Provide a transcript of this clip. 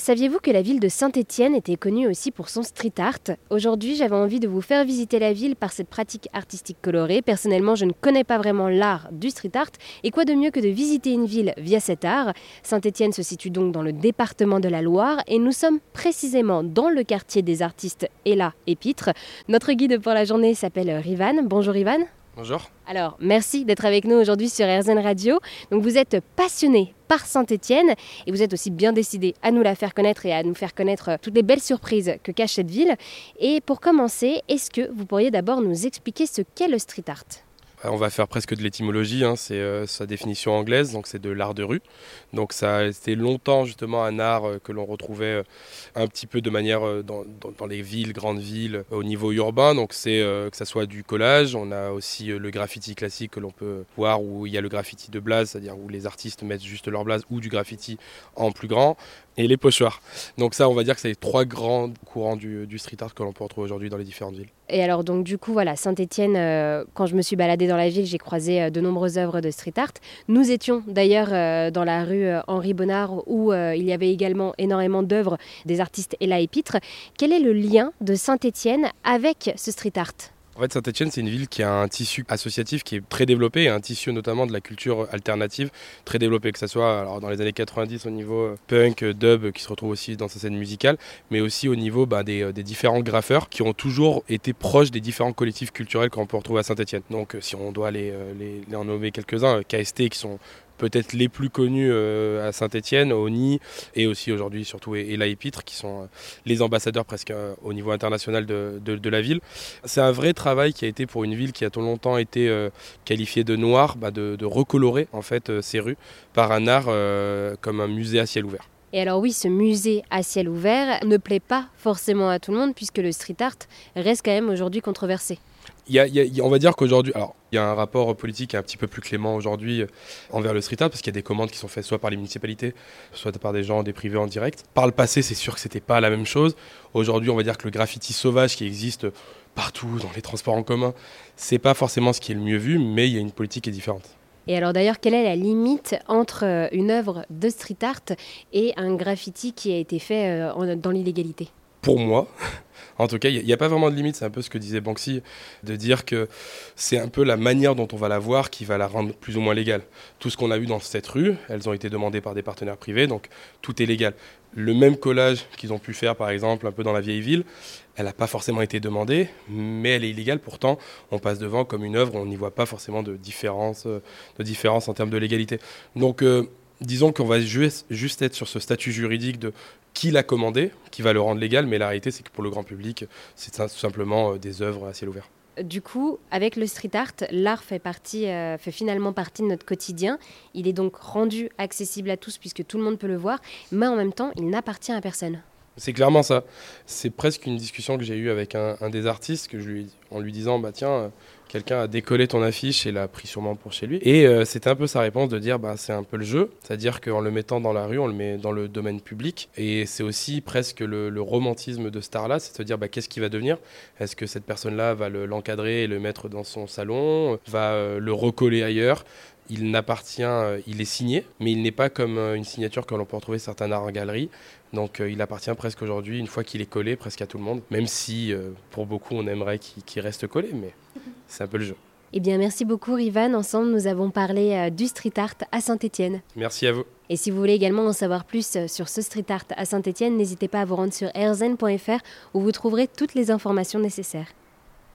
Saviez-vous que la ville de Saint-Étienne était connue aussi pour son street art? Aujourd'hui, j'avais envie de vous faire visiter la ville par cette pratique artistique colorée. Personnellement, je ne connais pas vraiment l'art du street art. Et quoi de mieux que de visiter une ville via cet art? Saint-Étienne se situe donc dans le département de la Loire et nous sommes précisément dans le quartier des artistes Ella et Pitre. Notre guide pour la journée s'appelle Rivan. Bonjour Rivan. Bonjour. Alors, merci d'être avec nous aujourd'hui sur RZN Radio. Donc, vous êtes passionné par Saint-Étienne et vous êtes aussi bien décidé à nous la faire connaître et à nous faire connaître toutes les belles surprises que cache cette ville. Et pour commencer, est-ce que vous pourriez d'abord nous expliquer ce qu'est le street art? On va faire presque de l'étymologie, hein. c'est euh, sa définition anglaise, donc c'est de l'art de rue. Donc ça a été longtemps justement un art euh, que l'on retrouvait euh, un petit peu de manière dans, les villes, grandes villes, au niveau urbain. Donc c'est que ça soit du collage, on a aussi le graffiti classique que l'on peut voir où il y a le graffiti de blase, c'est-à-dire où les artistes mettent juste leur blase ou du graffiti en plus grand et les pochoirs. Donc ça, on va dire que c'est les trois grands courants du, street art que l'on peut retrouver aujourd'hui dans les différentes villes. Et alors donc du coup, voilà, Saint-Étienne, euh, quand je me suis baladée dans la ville, j'ai croisé euh, de nombreuses œuvres de street art. Nous étions d'ailleurs euh, dans la rue Henri Bonnard où il y avait également énormément d'œuvres des artistes Ella et Pitre. Quel est le lien de Saint-Étienne avec ce street art? En fait, Saint-Etienne, c'est une ville qui a un tissu associatif qui est très développé, un tissu notamment de la culture alternative très développé, que ce soit dans les années 90 au niveau euh, punk, dub, qui se retrouve aussi dans sa scène musicale, mais aussi au niveau bah, euh, des, différents graffeurs qui ont toujours été proches des différents collectifs culturels qu'on peut retrouver à Saint-Etienne. Donc, euh, si on doit les en nommer quelques-uns, KST qui sont peut-être les plus connus euh, à Saint-Etienne, au Nid, et aussi aujourd'hui surtout et, la Épitre, qui sont euh, les ambassadeurs presque euh, au niveau international de, la ville. C'est un vrai travail qui a été pour une ville qui a tout longtemps été qualifiée de noire, bah, de, recolorer en fait ses rues par un art comme un musée à ciel ouvert. Et alors oui, ce musée à ciel ouvert ne plaît pas forcément à tout le monde puisque le street art reste quand même aujourd'hui controversé on va dire qu'aujourd'hui, alors il y a un rapport politique un petit peu plus clément aujourd'hui euh, envers le street art parce qu'il y a des commandes qui sont faites soit par les municipalités, soit par des gens, des privés en direct. Par le passé, c'est sûr que c'était pas la même chose. Aujourd'hui, on va dire que le graffiti sauvage qui existe partout dans les transports en commun, c'est pas forcément ce qui est le mieux vu, mais il y a une politique qui est différente. Et alors d'ailleurs, quelle est la limite entre euh, une œuvre de street art et un graffiti qui a été fait euh, dans l'illégalité? Pour moi, en tout cas, il n'y a, pas vraiment de limite, c'est un peu ce que disait Banksy, de dire que c'est un peu la manière dont on va la voir qui va la rendre plus ou moins légale. Tout ce qu'on a vu dans cette rue, elles ont été demandées par des partenaires privés, donc tout est légal. Le même collage qu'ils ont pu faire, par exemple, un peu dans la vieille ville, elle n'a pas forcément été demandée, mais elle est illégale. Pourtant, on passe devant comme une œuvre, on n'y voit pas forcément de différence, de différence en termes de légalité. Donc, euh, disons qu'on va juste être sur ce statut juridique de qui l'a commandé, qui va le rendre légal, mais la réalité, c'est que pour le grand public, c'est tout simplement euh, des œuvres à ciel ouvert. Du coup, avec le street art, l'art fait, partie, euh, fait finalement partie de notre quotidien. Il est donc rendu accessible à tous puisque tout le monde peut le voir, mais en même temps, il n'appartient à personne. C'est clairement ça. C'est presque une discussion que j'ai eue avec un, des artistes que je lui, en lui disant bah tiens, euh, quelqu'un a décollé ton affiche et l'a pris sûrement pour chez lui. Et euh, c'était un peu sa réponse de dire bah c'est un peu le jeu, c'est-à-dire qu'en le mettant dans la rue, on le met dans le domaine public. Et c'est aussi presque le, romantisme de star là, c'est de se dire bah qu'est-ce qui va devenir? Est-ce que cette personne-là va l'encadrer et le mettre dans son salon, va euh, le recoller ailleurs? Il n'appartient, euh, il est signé, mais il n'est pas comme euh, une signature que l'on peut retrouver certains arts en galerie. Donc euh, il appartient presque aujourd'hui, une fois qu'il est collé, presque à tout le monde. Même si pour beaucoup on aimerait qu'il reste collé, mais c'est un peu le jeu. Eh bien, merci beaucoup, Rivan. Ensemble, nous avons parlé du street art à Saint-Étienne. Merci à vous. Et si vous voulez également en savoir plus sur ce street art à Saint-Étienne, n'hésitez pas à vous rendre sur airzen.fr où vous trouverez toutes les informations nécessaires.